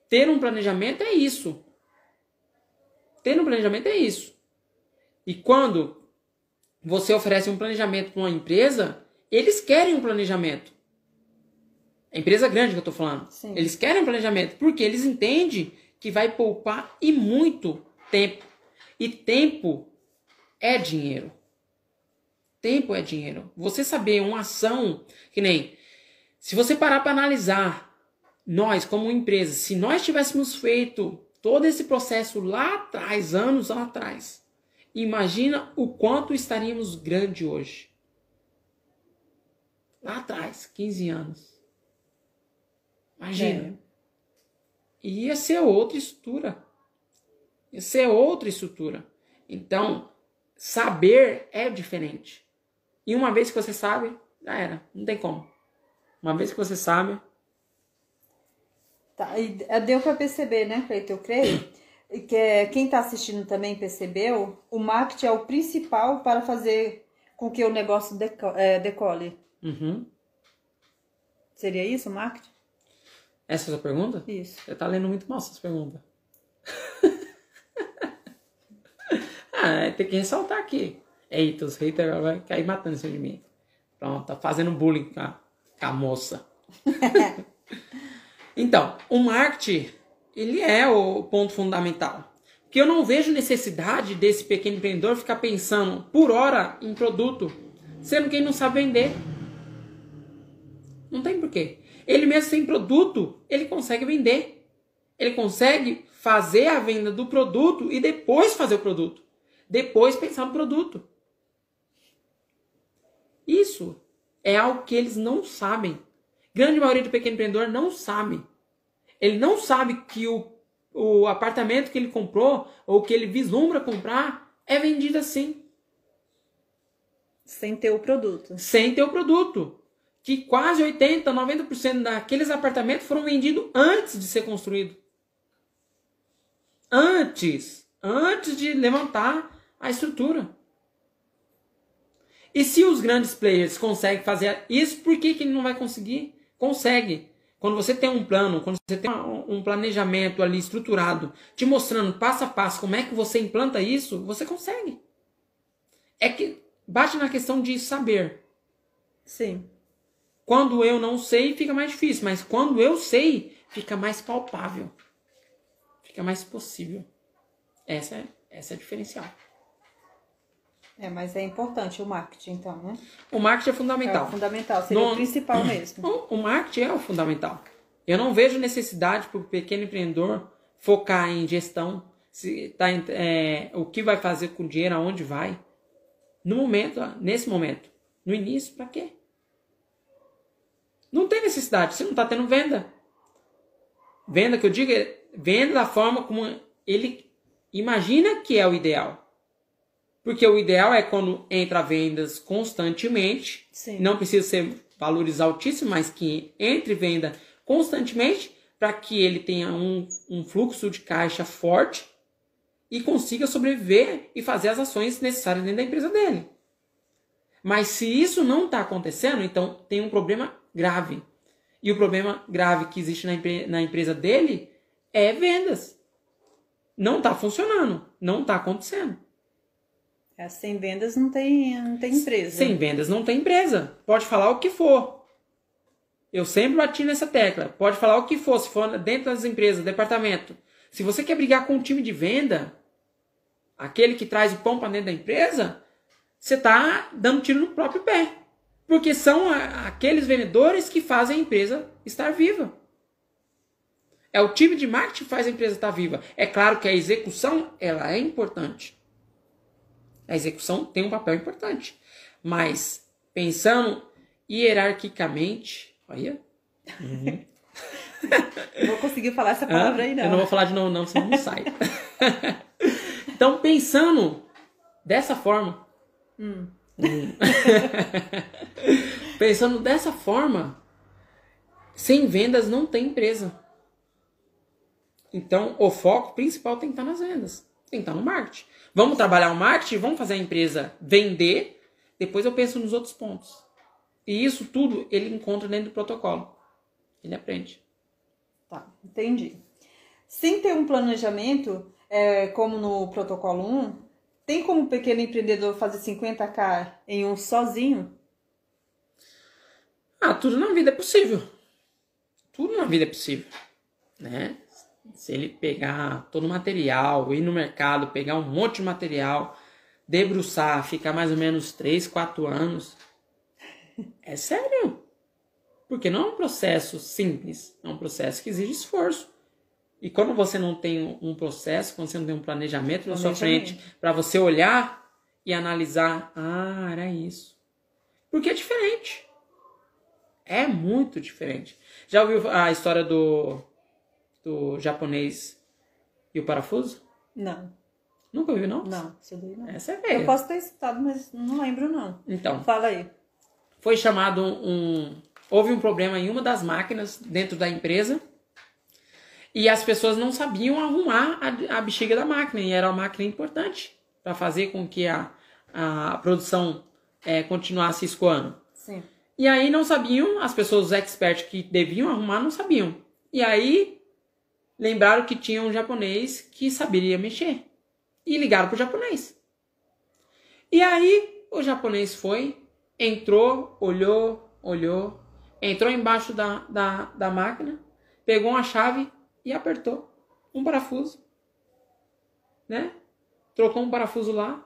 Ter um planejamento é isso. Ter um planejamento é isso. E quando você oferece um planejamento para uma empresa, eles querem um planejamento. A empresa grande que eu estou falando. Sim. Eles querem planejamento porque eles entendem que vai poupar e muito tempo. E tempo é dinheiro. Tempo é dinheiro. Você saber uma ação que nem se você parar para analisar nós como empresa, se nós tivéssemos feito todo esse processo lá atrás, anos lá atrás, imagina o quanto estaríamos grande hoje. Lá atrás, 15 anos. Imagina. É. Ia ser outra estrutura. Ia ser outra estrutura. Então, saber é diferente. E uma vez que você sabe, já era. Não tem como. Uma vez que você sabe. Tá, e deu para perceber, né, Cleiton? Eu creio que é, quem está assistindo também percebeu, o marketing é o principal para fazer com que o negócio deco é, decole. Uhum. Seria isso, marketing? Essa é a sua pergunta? Isso. Você tá lendo muito mal essas perguntas. ah, tem que ressaltar aqui. Eita, os haters vão cair matando em cima de mim. Pronto, tá fazendo bullying com a, com a moça. então, o marketing, ele é o ponto fundamental. Que eu não vejo necessidade desse pequeno empreendedor ficar pensando por hora em produto, sendo que ele não sabe vender. Não tem porquê. Ele mesmo sem produto, ele consegue vender. Ele consegue fazer a venda do produto e depois fazer o produto. Depois pensar no produto. Isso é algo que eles não sabem. Grande maioria do pequeno empreendedor não sabe. Ele não sabe que o, o apartamento que ele comprou ou que ele vislumbra comprar é vendido assim. Sem ter o produto. Sem ter o produto. Que quase 80, 90% daqueles apartamentos foram vendidos antes de ser construído. Antes. Antes de levantar a estrutura. E se os grandes players conseguem fazer isso, por que, que ele não vai conseguir? Consegue. Quando você tem um plano, quando você tem um planejamento ali estruturado, te mostrando passo a passo como é que você implanta isso, você consegue. É que bate na questão de saber. Sim. Quando eu não sei, fica mais difícil, mas quando eu sei, fica mais palpável. Fica mais possível. Essa é, essa é a diferencial. É, mas é importante o marketing, então, né? O marketing é fundamental. É o fundamental, seria no, o principal mesmo. O, o marketing é o fundamental. Eu não vejo necessidade para o pequeno empreendedor focar em gestão, se tá, é, o que vai fazer com o dinheiro, aonde vai. No momento, nesse momento. No início, para quê? Não tem necessidade, você não está tendo venda. Venda que eu digo é venda da forma como ele imagina que é o ideal. Porque o ideal é quando entra vendas constantemente. Sim. Não precisa ser valores altíssimos, mas que entre venda constantemente para que ele tenha um, um fluxo de caixa forte e consiga sobreviver e fazer as ações necessárias dentro da empresa dele. Mas se isso não está acontecendo, então tem um problema grave. E o problema grave que existe na, na empresa dele é vendas. Não está funcionando, não está acontecendo. É, sem vendas não tem, não tem empresa. Sem vendas não tem empresa. Pode falar o que for. Eu sempre bati nessa tecla. Pode falar o que for, se for dentro das empresas, departamento. Se você quer brigar com o time de venda, aquele que traz o pão para dentro da empresa, você está dando tiro no próprio pé. Porque são aqueles vendedores que fazem a empresa estar viva. É o time de marketing que faz a empresa estar viva. É claro que a execução ela é importante. A execução tem um papel importante. Mas, pensando hierarquicamente, olha. Uhum. não vou conseguir falar essa palavra ah, aí, não. Eu não vou falar de novo, não, senão não sai. então, pensando dessa forma. Hum. pensando dessa forma, sem vendas não tem empresa. Então, o foco principal tem que estar nas vendas, tem que estar no marketing. Vamos trabalhar o marketing, vamos fazer a empresa vender, depois eu penso nos outros pontos. E isso tudo ele encontra dentro do protocolo. Ele aprende. Tá, entendi. Sem ter um planejamento, é, como no protocolo 1, tem como o pequeno empreendedor fazer 50k em um sozinho? Ah, tudo na vida é possível. Tudo na vida é possível. Né? Se ele pegar todo o material, ir no mercado, pegar um monte de material, debruçar, ficar mais ou menos 3, 4 anos, é sério. Porque não é um processo simples, é um processo que exige esforço. E quando você não tem um processo, quando você não tem um planejamento na sua frente, para você olhar e analisar, ah, era isso. Porque é diferente. É muito diferente. Já ouviu a história do do japonês e o parafuso? Não. Nunca ouviu, não? Não, isso daí não. Essa é Eu posso ter escutado, mas não lembro, não. Então, Fala aí. foi chamado um. Houve um problema em uma das máquinas dentro da empresa e as pessoas não sabiam arrumar a, a bexiga da máquina e era uma máquina importante para fazer com que a, a produção eh, continuasse escoando. Sim. E aí não sabiam, as pessoas, os experts que deviam arrumar, não sabiam. E aí lembraram que tinha um japonês que saberia mexer. E ligaram pro japonês. E aí o japonês foi, entrou, olhou, olhou, entrou embaixo da, da, da máquina, pegou uma chave e apertou um parafuso. Né? Trocou um parafuso lá.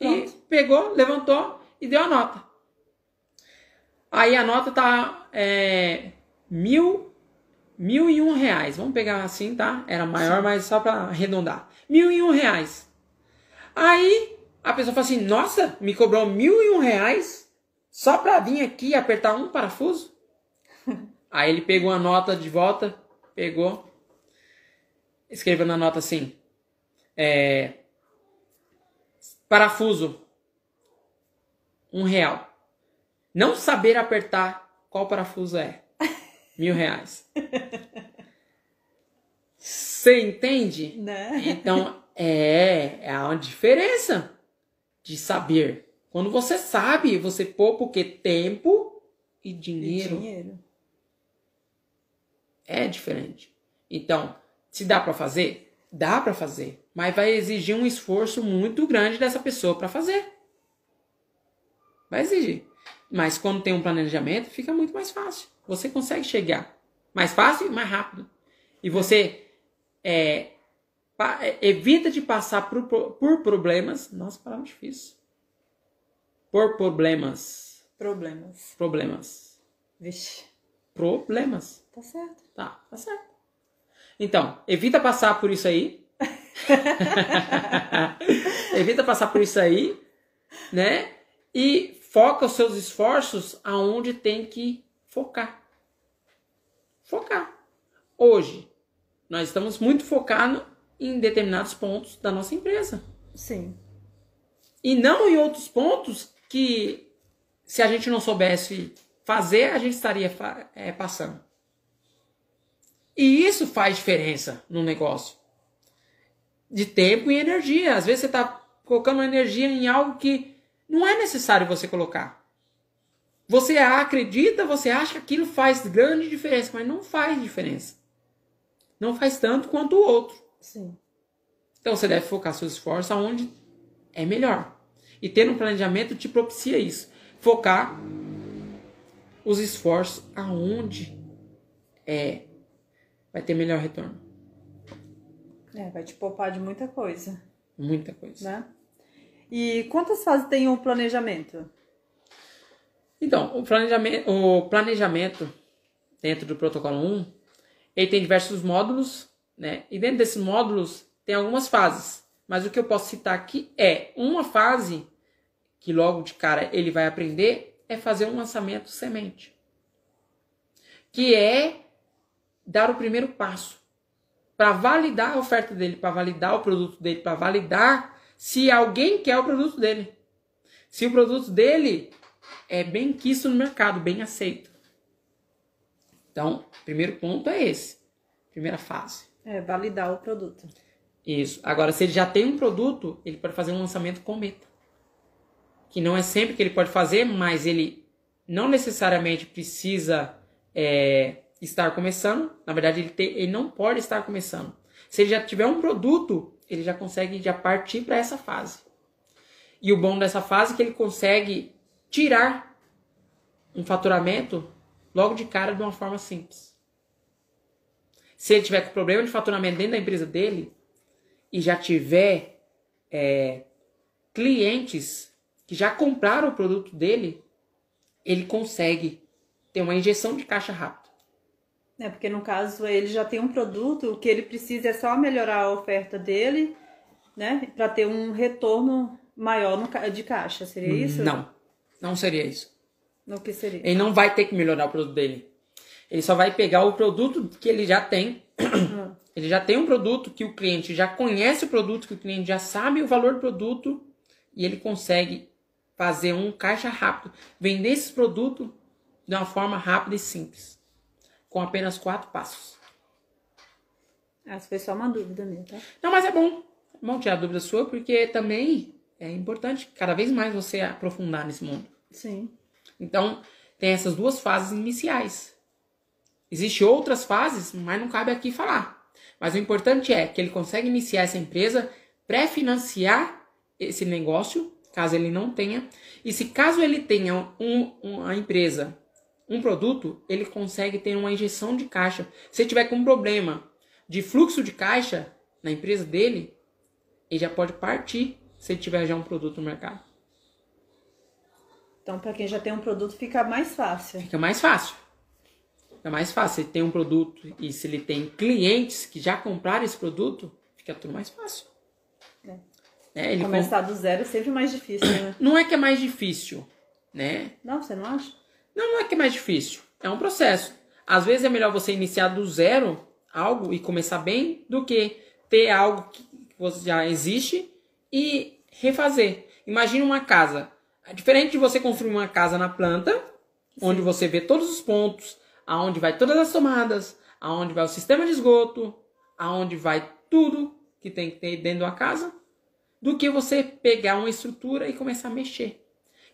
E Pronto. pegou, levantou e deu a nota. Aí a nota tá é, mil, mil e um reais. Vamos pegar assim, tá? Era maior, mas só para arredondar. Mil e um reais. Aí a pessoa fala assim, nossa, me cobrou mil e um reais só pra vir aqui e apertar um parafuso? Aí ele pegou a nota de volta, pegou, escreveu na nota assim, é, parafuso, um real. Não saber apertar qual parafuso é, mil reais. Você entende? Né? Então, é, é uma diferença de saber. Quando você sabe, você poupa o que? Tempo e E dinheiro. É diferente. Então, se dá pra fazer? Dá pra fazer. Mas vai exigir um esforço muito grande dessa pessoa pra fazer. Vai exigir. Mas quando tem um planejamento, fica muito mais fácil. Você consegue chegar mais fácil e mais rápido. E você é, é, evita de passar por, por problemas. Nossa, palavra difícil. Por problemas. Problemas. Problemas. Vixe. Problemas. Tá certo. Tá, tá certo. Então, evita passar por isso aí. evita passar por isso aí, né? E foca os seus esforços aonde tem que focar. Focar. Hoje, nós estamos muito focados em determinados pontos da nossa empresa. Sim. E não em outros pontos que, se a gente não soubesse fazer, a gente estaria é, passando. E isso faz diferença no negócio. De tempo e energia. Às vezes você está colocando energia em algo que não é necessário você colocar. Você acredita, você acha que aquilo faz grande diferença, mas não faz diferença. Não faz tanto quanto o outro. Sim. Então você deve focar seus esforços aonde é melhor. E ter um planejamento te propicia isso. Focar os esforços aonde é vai ter melhor retorno. É, vai te poupar de muita coisa, Muita coisa. né? E quantas fases tem o planejamento? Então, o planejamento, o planejamento dentro do protocolo 1, ele tem diversos módulos, né? E dentro desses módulos tem algumas fases. Mas o que eu posso citar aqui é uma fase que logo de cara ele vai aprender é fazer um lançamento semente. Que é dar o primeiro passo para validar a oferta dele, para validar o produto dele, para validar se alguém quer o produto dele. Se o produto dele é bem quisto no mercado, bem aceito. Então, primeiro ponto é esse. Primeira fase. É, validar o produto. Isso. Agora, se ele já tem um produto, ele pode fazer um lançamento com meta. Que não é sempre que ele pode fazer, mas ele não necessariamente precisa é, estar começando. Na verdade, ele, tem- ele não pode estar começando. Se ele já tiver um produto, ele já consegue já partir para essa fase. E o bom dessa fase é que ele consegue tirar um faturamento logo de cara de uma forma simples. Se ele tiver com problema de faturamento dentro da empresa dele, e já tiver é, clientes que já compraram o produto dele, ele consegue ter uma injeção de caixa rápido. É, porque no caso ele já tem um produto, o que ele precisa é só melhorar a oferta dele, né? Para ter um retorno maior no de caixa, seria isso? Não, não seria isso. No que seria? Ele não vai ter que melhorar o produto dele. Ele só vai pegar o produto que ele já tem Ele já tem um produto que o cliente já conhece o produto, que o cliente já sabe o valor do produto e ele consegue fazer um caixa rápido, vender esse produto de uma forma rápida e simples, com apenas quatro passos. Essa foi só uma dúvida minha, tá? Não, mas é bom. É bom tirar a dúvida sua, porque também é importante cada vez mais você aprofundar nesse mundo. Sim. Então, tem essas duas fases iniciais. Existem outras fases, mas não cabe aqui falar. Mas o importante é que ele consegue iniciar essa empresa, pré-financiar esse negócio, caso ele não tenha. E se caso ele tenha um, uma empresa, um produto, ele consegue ter uma injeção de caixa. Se tiver com um problema de fluxo de caixa na empresa dele, ele já pode partir se ele tiver já um produto no mercado. Então, para quem já tem um produto, fica mais fácil. Fica mais fácil. Fica mais fácil. Se ele tem um produto e se ele tem clientes que já compraram esse produto, fica tudo mais fácil. É. É, ele Começar do zero é sempre mais difícil, né? Não é que é mais difícil, né? Não, você não acha? Não, não é que é mais difícil. É um processo. Às vezes é melhor você iniciar do zero algo e começar bem do que ter algo que já existe e refazer. Imagine uma casa. É diferente de você construir uma casa na planta, Sim. onde você vê todos os pontos, aonde vai todas as tomadas, aonde vai o sistema de esgoto, aonde vai tudo que tem que ter dentro da casa, do que você pegar uma estrutura e começar a mexer.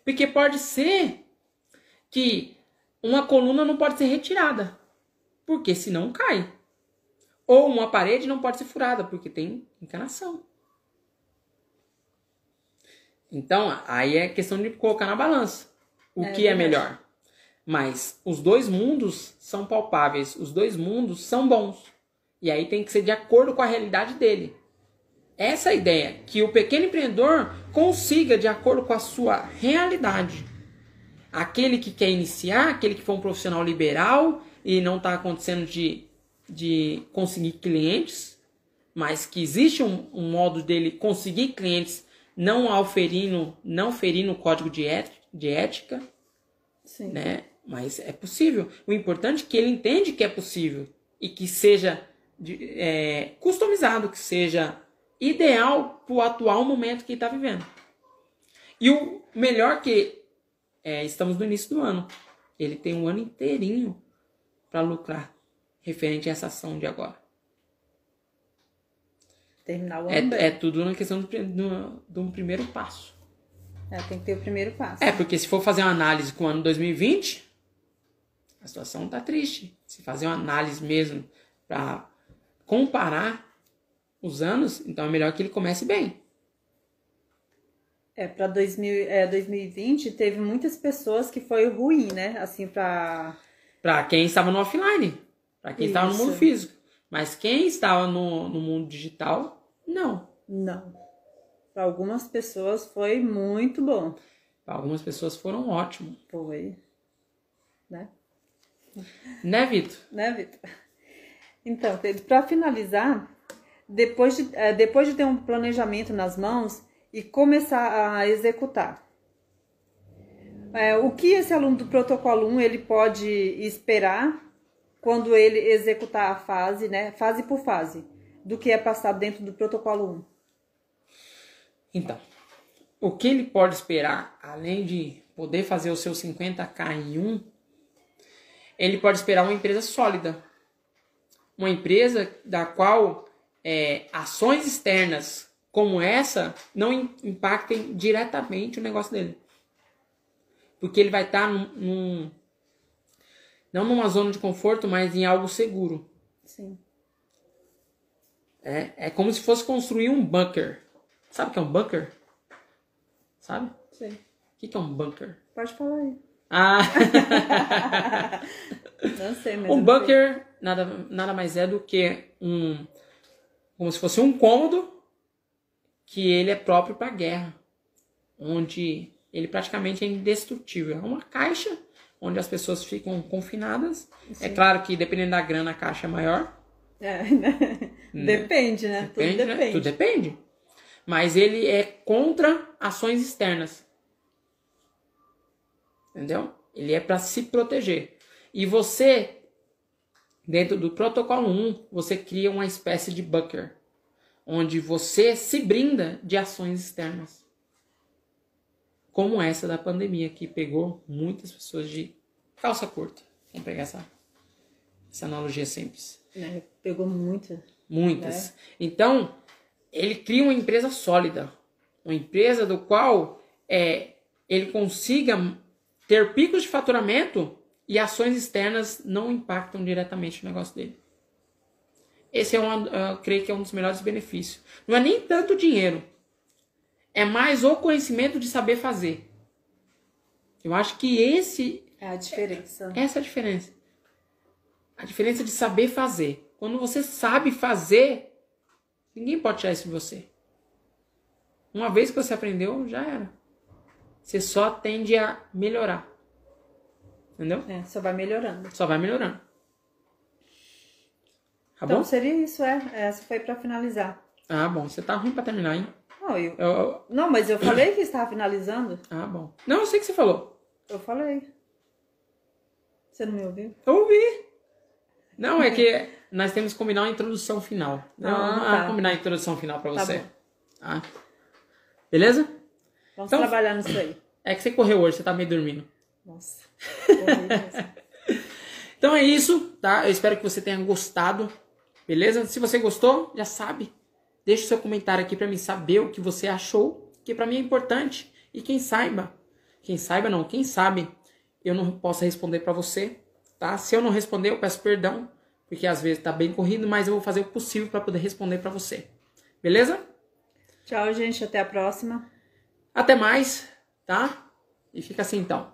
Porque pode ser que uma coluna não pode ser retirada, porque senão cai. Ou uma parede não pode ser furada, porque tem encanação. Então, aí é questão de colocar na balança o é, que é melhor. Mas os dois mundos são palpáveis, os dois mundos são bons. E aí tem que ser de acordo com a realidade dele. Essa é a ideia, que o pequeno empreendedor consiga, de acordo com a sua realidade, aquele que quer iniciar, aquele que for um profissional liberal e não está acontecendo de, de conseguir clientes, mas que existe um, um modo dele conseguir clientes não ao ferindo, não ferindo o código de, et, de ética, Sim. né? Mas é possível. O importante é que ele entende que é possível e que seja de, é, customizado, que seja ideal para o atual momento que ele está vivendo. E o melhor que é, estamos no início do ano. Ele tem um ano inteirinho para lucrar referente a essa ação de agora terminar o é, ano. É, tudo na questão do, do, do um primeiro passo. É, tem que ter o primeiro passo. É, porque se for fazer uma análise com o ano 2020, a situação tá triste. Se fazer uma análise mesmo para comparar os anos, então é melhor que ele comece bem. É, para é, 2020 teve muitas pessoas que foi ruim, né? Assim, para para quem estava no offline, para quem Isso. estava no mundo físico. Mas quem estava no, no mundo digital não. Não. Para algumas pessoas foi muito bom. Para algumas pessoas foram ótimo. Foi. Né? Né, Vitor? Né, Vitor? Então, para finalizar, depois de, é, depois de ter um planejamento nas mãos e começar a executar, é, o que esse aluno do protocolo 1 ele pode esperar quando ele executar a fase, né, fase por fase? do que é passado dentro do protocolo 1? Então, o que ele pode esperar, além de poder fazer o seu 50k em um, ele pode esperar uma empresa sólida. Uma empresa da qual é, ações externas como essa não impactem diretamente o negócio dele. Porque ele vai estar num, num, não numa zona de conforto, mas em algo seguro. Sim. É, é como se fosse construir um bunker. Sabe o que é um bunker? Sabe? Sei. O que, que é um bunker? Pode falar aí. Ah! não sei mesmo. Um bunker nada, nada mais é do que um. Como se fosse um cômodo que ele é próprio para guerra. Onde ele praticamente é indestrutível. É uma caixa onde as pessoas ficam confinadas. É Sim. É claro que dependendo da grana a caixa é maior. É, né? Depende, né? Depende, Tudo depende. Né? Tudo depende. Mas ele é contra ações externas. Entendeu? Ele é para se proteger. E você Dentro do protocolo 1, você cria uma espécie de bunker, onde você se brinda de ações externas. Como essa da pandemia, que pegou muitas pessoas de calça curta. Vamos pegar essa, essa analogia simples. É, pegou muito. Muitas. Né? Então, ele cria uma empresa sólida. Uma empresa do qual é, ele consiga ter picos de faturamento e ações externas não impactam diretamente o negócio dele. Esse é um, eu creio que é um dos melhores benefícios. Não é nem tanto dinheiro, é mais o conhecimento de saber fazer. Eu acho que esse é a diferença. Essa é a diferença. A diferença de saber fazer. Quando você sabe fazer, ninguém pode tirar isso de você. Uma vez que você aprendeu, já era. Você só tende a melhorar. Entendeu? É, só vai melhorando. Só vai melhorando. Tá então bom? seria isso, é. Essa foi para finalizar. Ah, bom. Você tá ruim para terminar, hein? Não, eu... Eu, eu... Não, mas eu falei que estava finalizando. Ah, bom. Não, eu sei que você falou. Eu falei. Você não me ouviu? Eu ouvi. Não, é que nós temos que combinar uma introdução final. Não, ah, tá. combinar a introdução final para tá você. Tá Beleza? Vamos então, trabalhar nisso aí. É que você correu hoje, você tá meio dormindo. Nossa. então é isso, tá? Eu espero que você tenha gostado. Beleza? Se você gostou, já sabe. Deixe seu comentário aqui para mim saber o que você achou, que para mim é importante. E quem saiba, quem saiba não, quem sabe, eu não posso responder para você, tá? Se eu não responder, eu peço perdão, porque às vezes tá bem corrido, mas eu vou fazer o possível para poder responder para você. Beleza? Tchau, gente, até a próxima. Até mais, tá? E fica assim então.